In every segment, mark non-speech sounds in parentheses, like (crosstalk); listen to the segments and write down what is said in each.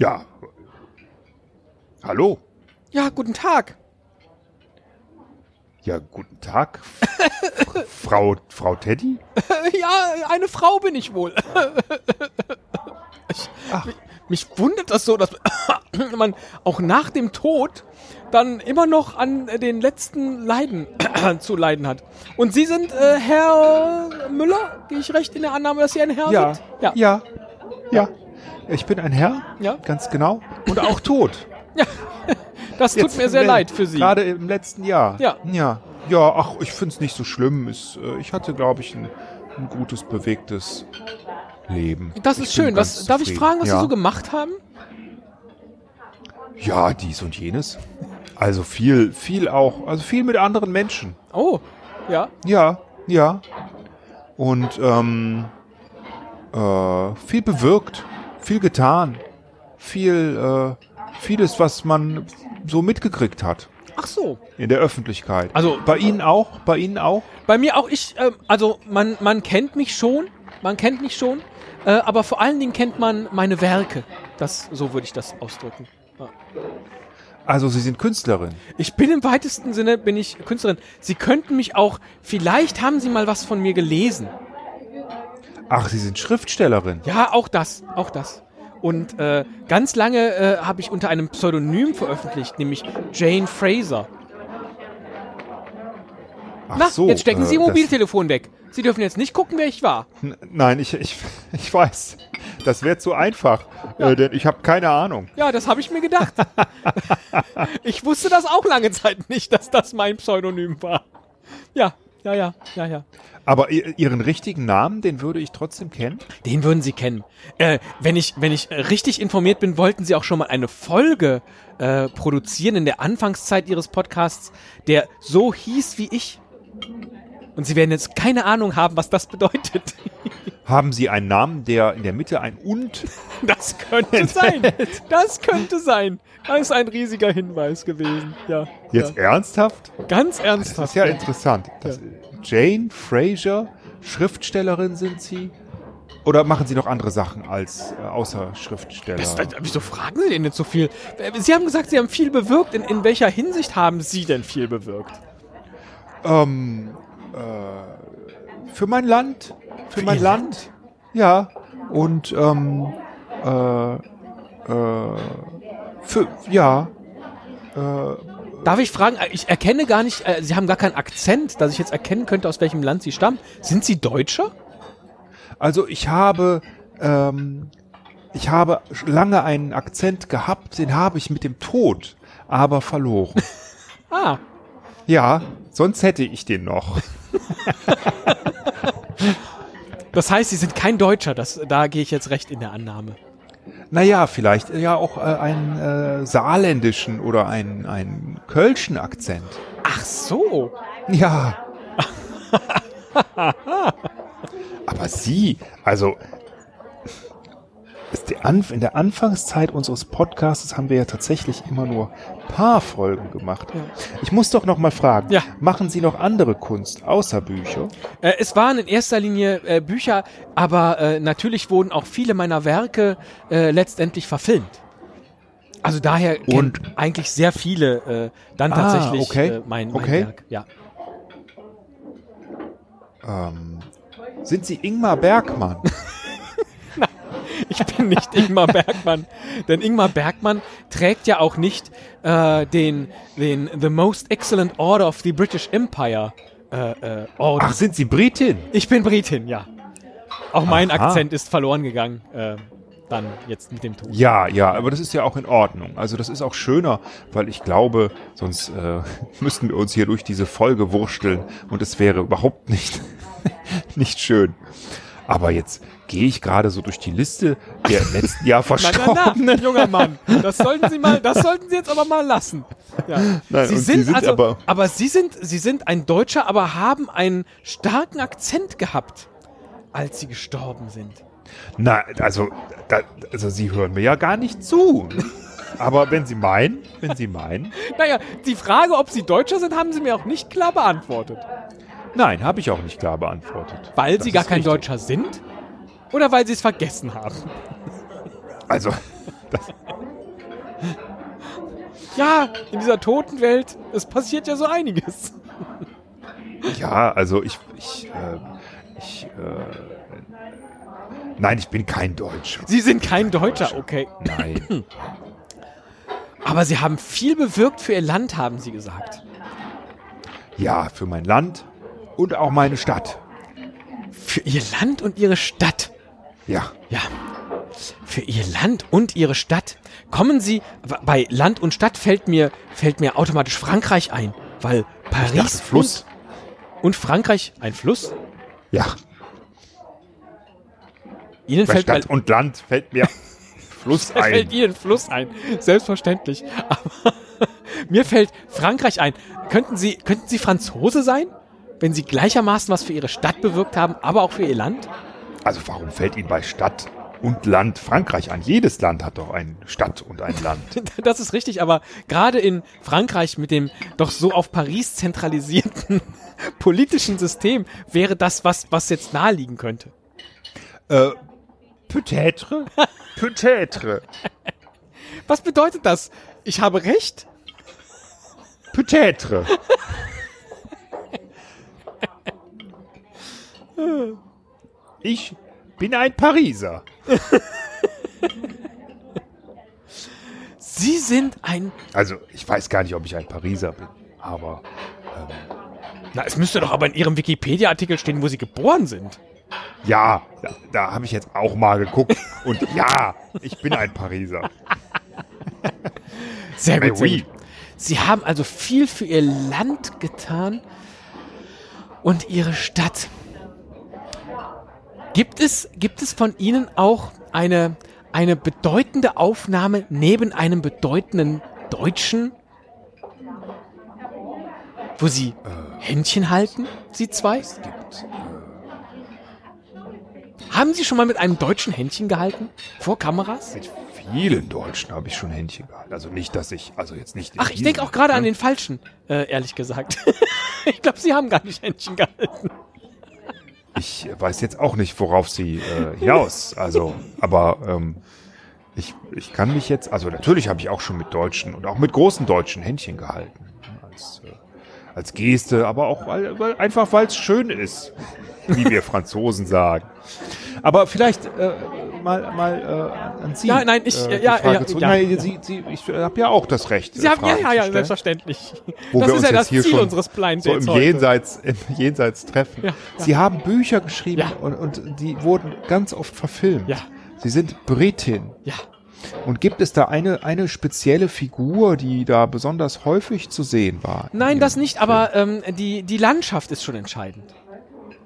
Ja. Hallo. Ja, guten Tag. Ja, guten Tag. (laughs) Frau, Frau Teddy? (laughs) ja, eine Frau bin ich wohl. ich, mich, mich, wundert das so, dass (coughs) man auch nach dem Tod dann immer noch an äh, den letzten Leiden (coughs) zu leiden hat. Und Sie sind äh, Herr Müller? Gehe ich recht in der Annahme, dass Sie ein Herr ja, sind? Ja. Ja. Ja. Ich bin ein Herr, Ja. ganz genau. Und auch tot. (laughs) Das tut Jetzt mir sehr leid für Sie. Gerade im letzten Jahr. Ja. Ja, ja ach, ich finde es nicht so schlimm. Es, äh, ich hatte, glaube ich, ein, ein gutes, bewegtes Leben. Das ist schön. Was, darf ich fragen, was ja. Sie so gemacht haben? Ja, dies und jenes. Also viel, viel auch, also viel mit anderen Menschen. Oh, ja. Ja, ja. Und ähm, äh, viel bewirkt, viel getan, viel, äh, vieles, was man so mitgekriegt hat Ach so. in der Öffentlichkeit. Also- bei Ihnen auch, bei Ihnen auch. Bei mir auch, ich, ähm, also man, man kennt mich schon, man kennt mich schon, äh, aber vor allen Dingen kennt man meine Werke. Das, so würde ich das ausdrücken. Ja. Also Sie sind Künstlerin. Ich bin im weitesten Sinne, bin ich Künstlerin. Sie könnten mich auch, vielleicht haben Sie mal was von mir gelesen. Ach, Sie sind Schriftstellerin. Ja, auch das, auch das. Und äh, ganz lange äh, habe ich unter einem Pseudonym veröffentlicht, nämlich Jane Fraser. Ach Na, so, jetzt stecken Sie Ihr äh, das- Mobiltelefon weg. Sie dürfen jetzt nicht gucken, wer ich war. N- Nein, ich, ich, ich weiß. Das wäre zu einfach, äh, denn ich habe keine Ahnung. Ja, das habe ich mir gedacht. (laughs) ich wusste das auch lange Zeit nicht, dass das mein Pseudonym war. Ja, ja, ja, ja, ja. Aber Ihren richtigen Namen, den würde ich trotzdem kennen. Den würden Sie kennen. Äh, wenn ich, wenn ich richtig informiert bin, wollten Sie auch schon mal eine Folge äh, produzieren in der Anfangszeit Ihres Podcasts, der so hieß wie ich. Und Sie werden jetzt keine Ahnung haben, was das bedeutet. (laughs) Haben Sie einen Namen, der in der Mitte ein Und Das könnte sein. (laughs) Das könnte sein. Das ist ein riesiger Hinweis gewesen. Ja. Jetzt ernsthaft? ja. Ganz Das ernsthaft. ist ja interessant. Das, Jane Fraser, Schriftstellerin sind Sie? Oder machen Sie noch andere Sachen als äh, außer Schriftsteller? Das, das, wieso fragen Sie denn jetzt so viel? Sie haben gesagt, Sie haben viel bewirkt. In, in welcher Hinsicht haben Sie denn viel bewirkt? ähm, äh, für mein Land. Für, mein Ihr Land. Ja. Und ähm, äh, äh, für ja. Äh, Darf ich fragen, ich erkenne gar nicht, äh, Sie haben gar keinen Akzent, dass ich jetzt erkennen könnte, aus welchem Land Sie stammen. Sind Sie Deutscher? Also ich habe, ähm, ich habe lange einen Akzent gehabt, den habe ich mit dem Tod aber verloren. (laughs) Ah, ja, sonst hätte ich den noch. (laughs) das heißt, Sie sind kein Deutscher. Das, da gehe ich jetzt recht in der Annahme. Naja, vielleicht ja auch äh, einen äh, saarländischen oder einen, einen kölschen Akzent. Ach so. Ja. (laughs) Aber Sie, also in der Anfangszeit unseres Podcasts haben wir ja tatsächlich immer nur paar Folgen gemacht. Ich muss doch noch mal fragen, Ja. machen Sie noch andere Kunst außer Bücher? Äh, es waren in erster Linie äh, Bücher, aber äh, natürlich wurden auch viele meiner Werke äh, letztendlich verfilmt. Also daher Und- eigentlich sehr viele äh, dann Ah, tatsächlich okay. äh, mein, mein Okay. Werk. Ja. Ähm, sind Sie Ingmar Bergmann? (laughs) (laughs) Ich bin nicht Ingmar Bergmann. Denn Ingmar Bergmann trägt ja auch nicht äh, den, den The Most Excellent Order of the British Empire äh, äh, Orden. Ach, sind Sie Britin? Ich bin Britin, ja. Auch mein Aha. Akzent ist verloren gegangen. Äh, dann jetzt mit dem Tod. Ja, ja, aber das ist ja auch in Ordnung. Also das ist auch schöner, weil ich glaube, sonst äh, (laughs) müssten wir uns hier durch diese Folge wursteln und es wäre überhaupt nicht, (laughs) nicht schön. Aber jetzt gehe ich gerade so durch die Liste der im letzten Jahr (laughs) Na, na, Verstorbenen. na, junger Mann, das sollten Sie mal, das sollten Sie jetzt aber mal lassen. Ja. Nein, Sie sind, Sie sind also, aber- aber Sie sind, Sie sind ein Deutscher, aber haben einen starken Akzent gehabt, als Sie gestorben sind. Na, also, da, also Sie hören mir ja gar nicht zu. Aber wenn Sie meinen, wenn Sie meinen, Naja, die Frage, ob Sie Deutscher sind, haben Sie mir auch nicht klar beantwortet. Nein, habe ich auch nicht klar beantwortet. Weil Das Sie gar kein richtig. Deutscher sind? Oder weil Sie es vergessen haben? Also, das, Ja, in dieser toten Welt, es passiert ja so einiges. Ja, also ich, ich, äh, ich, äh, nein, ich bin kein Deutscher. Sie sind kein Deutscher, okay. Nein. (clears throat) Aber Sie haben viel bewirkt für Ihr Land, haben Sie gesagt. Ja, für mein Land und auch meine Stadt. Für Ihr Land und Ihre Stadt. Ja. Ja. Für Ihr Land und Ihre Stadt. Kommen Sie, bei Land und Stadt fällt mir, fällt mir automatisch Frankreich ein, weil Ich dachte, Paris Fluss. Und, und Frankreich ein Fluss. Ja. Ihnen Bei fällt, Stadt und Land fällt mir (laughs) Fluss fällt ein. Ihnen Fluss ein. Selbstverständlich. (laughs) Aber mir fällt Frankreich ein. Könnten Sie, könnten Sie Franzose sein? Wenn Sie gleichermaßen was für Ihre Stadt bewirkt haben, aber auch für Ihr Land? Also warum fällt Ihnen bei Stadt und Land Frankreich an? Jedes Land hat doch eine Stadt und ein Land. (laughs) Das ist richtig, aber gerade in Frankreich mit dem doch so auf Paris zentralisierten (laughs) politischen System wäre das was, was jetzt naheliegen könnte. Äh, peut-être? (laughs) Peut-être. Was bedeutet das? Ich habe recht? Peut-être. Ich bin ein Pariser. Sie sind ein. Also, ich weiß gar nicht, ob ich ein Pariser bin, aber Na, es müsste doch aber in Ihrem Wikipedia-Artikel stehen, wo Sie geboren sind. ja, da, da habe ich jetzt auch mal geguckt und ja, ich bin ein Pariser. Sehr gut. Sehr oui. gut. Sie haben also viel für Ihr Land getan und Ihre Stadt. Gibt es, gibt es von Ihnen auch eine, eine bedeutende Aufnahme neben einem bedeutenden Deutschen? Wo Sie Händchen halten, Sie zwei? Es gibt, Haben Sie schon mal mit einem Deutschen Händchen gehalten? Vor Kameras? mit vielen Deutschen habe ich schon Händchen gehalten. Also nicht, dass ich, also jetzt nicht. Ach, ich denke auch gerade an ne? den Falschen, äh, ehrlich gesagt. (laughs) ich glaube, Sie haben gar nicht Händchen gehalten. Ich weiß jetzt auch nicht, worauf sie äh, hinaus. Also, aber ähm, ich, ich kann mich jetzt, also natürlich habe ich auch schon mit Deutschen und auch mit großen Deutschen Händchen gehalten. Als, äh, als Geste, aber auch weil, weil, einfach, weil es schön ist, wie wir Franzosen sagen. Aber vielleicht äh, mal, mal äh, an Sie. Ja, nein, ich- äh, ja, ja, ja, nein, ja. Sie, Sie, ich habe ja auch das Recht. Sie haben, ja, ja, ja, selbstverständlich. wo das wir ist uns ja das Ziel schon unseres Blind so Dates im heute. Jenseits, im Jenseits treffen. Ja, Sie haben Bücher geschrieben Ja. und, und die wurden ganz oft verfilmt. Ja. Sie sind Britin. Ja. Und gibt es da eine, eine spezielle Figur, die da besonders häufig zu sehen war? Nein, in das nicht, aber ähm, die, die Landschaft ist schon entscheidend.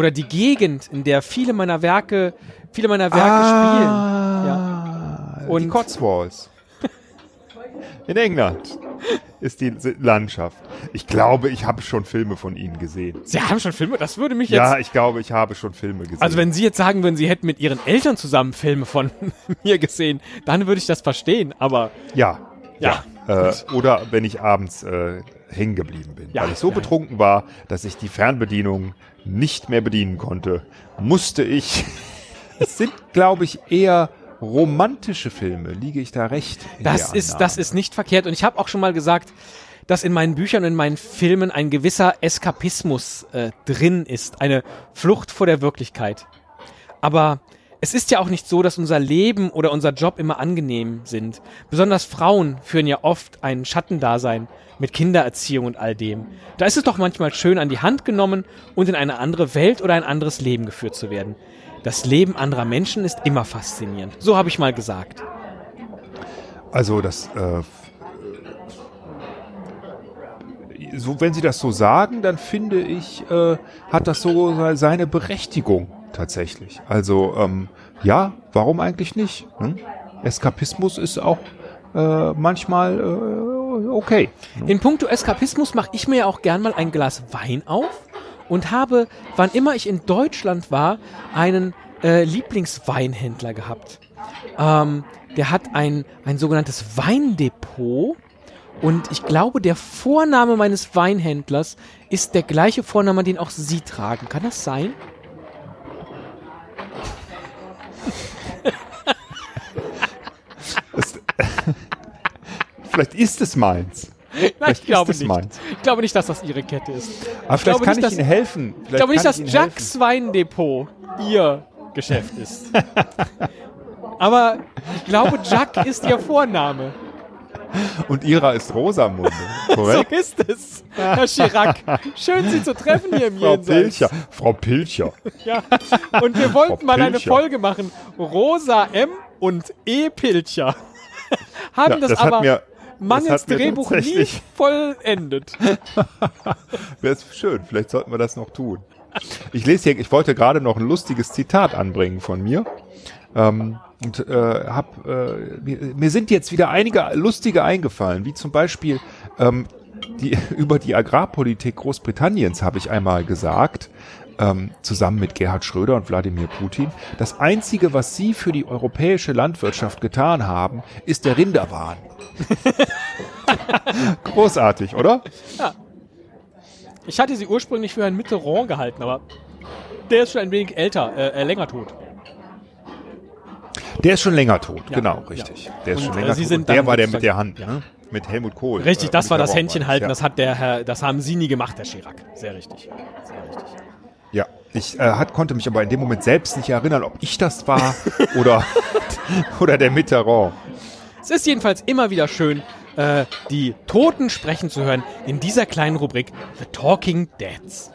Oder die Gegend, in der viele meiner Werke, viele meiner Werke ah, Ja. Die Und- Cotswolds. In England ist die Landschaft. Ich glaube, ich habe schon Filme von Ihnen gesehen. spielen. Sie haben schon Filme, das würde mich jetzt. Ja, ich glaube, ich habe schon Filme gesehen. also wenn Sie jetzt sagen würden, Sie hätten mit Ihren Eltern zusammen Filme von (laughs) mir gesehen, dann würde ich das verstehen. Aber Ja. Ja. Äh, oder wenn ich abends äh, hängen geblieben bin. Ja, Weil ich so ja. betrunken war, dass ich die Fernbedienung nicht mehr bedienen konnte, musste ich. (laughs) es sind, glaube ich, eher romantische Filme. Liege ich da recht? das ist, Annahme? das ist nicht verkehrt. Und ich habe auch schon mal gesagt, dass in meinen Büchern und in meinen Filmen ein gewisser Eskapismus äh, drin ist, eine Flucht vor der Wirklichkeit. Aber es ist ja auch nicht so, dass unser Leben oder unser Job immer angenehm sind. Besonders Frauen führen ja oft ein Schattendasein mit Kindererziehung und all dem. Da ist es doch manchmal schön, an die Hand genommen und in eine andere Welt oder ein anderes Leben geführt zu werden. Das Leben anderer Menschen ist immer faszinierend. So habe ich mal gesagt. Also das, äh, so wenn Sie das so sagen, dann finde ich, äh, hat das so seine Berechtigung tatsächlich. Also ähm, ja, warum eigentlich nicht? Hm? Eskapismus ist auch äh, manchmal äh, okay. In puncto Eskapismus mache ich mir ja auch gern mal ein Glas Wein auf und habe, wann immer ich in Deutschland war, einen äh, Lieblingsweinhändler gehabt. Ähm, der hat ein, ein sogenanntes Weindepot und ich glaube, der Vorname meines Weinhändlers ist der gleiche Vorname, den auch Sie tragen. Kann das sein? Das, vielleicht ist es meins. Nein, Vielleicht ich glaube nicht. meins. Ich glaube nicht, dass das Ihre Kette ist. Aber vielleicht glaube kann nicht, ich Ihnen helfen. Vielleicht Ich glaube nicht, dass Jacks Weindepot Ihr Geschäft ist. (laughs) Aber ich glaube, Jack ist Ihr Vorname. Und Ihrer ist Rosamunde. So Korrekt? ist es, Herr Chirac. Schön, Sie zu treffen hier im Frau Jenseits. Pilcher. Frau Pilcher. Ja. Und wir wollten Frau mal eine Pilcher. Folge machen. Rosa M und E. Pilcher. Haben Ja, das, das aber mir- mangels das Drehbuch nie vollendet. (laughs) Wäre es schön. Vielleicht sollten wir das noch tun. Ich lese hier, ich wollte gerade noch ein lustiges Zitat anbringen von mir. Ähm, und äh, hab, äh, mir, mir sind jetzt wieder einige lustige eingefallen, wie zum Beispiel ähm, die, (laughs) über die Agrarpolitik Großbritanniens habe ich einmal gesagt, ähm, zusammen mit Gerhard Schröder und Wladimir Putin, das Einzige, was sie für die europäische Landwirtschaft getan haben, ist der Rinderwahn. (laughs) Großartig, oder? Ich hatte sie ursprünglich für Herrn Mitterrand gehalten, aber der ist schon ein wenig älter, äh, äh, länger tot. Der ist schon länger tot, Ja, genau, ja. richtig. Der ist Und, schon äh, länger Sie tot. der war der mit der Hand, ja. ne? Mit Helmut Kohl. Richtig, Äh, das war das der Händchen Rohrmann. halten, Ja. das hat der Herr, das haben Sie nie gemacht, Herr Chirac. Sehr richtig. Sehr richtig. Ja, ich äh, hat, konnte mich aber in dem Moment selbst nicht erinnern, ob ich das war (laughs) oder, oder der Mitterrand. Es ist jedenfalls immer wieder schön, äh, die Toten sprechen zu hören in dieser kleinen Rubrik The Talking Deads.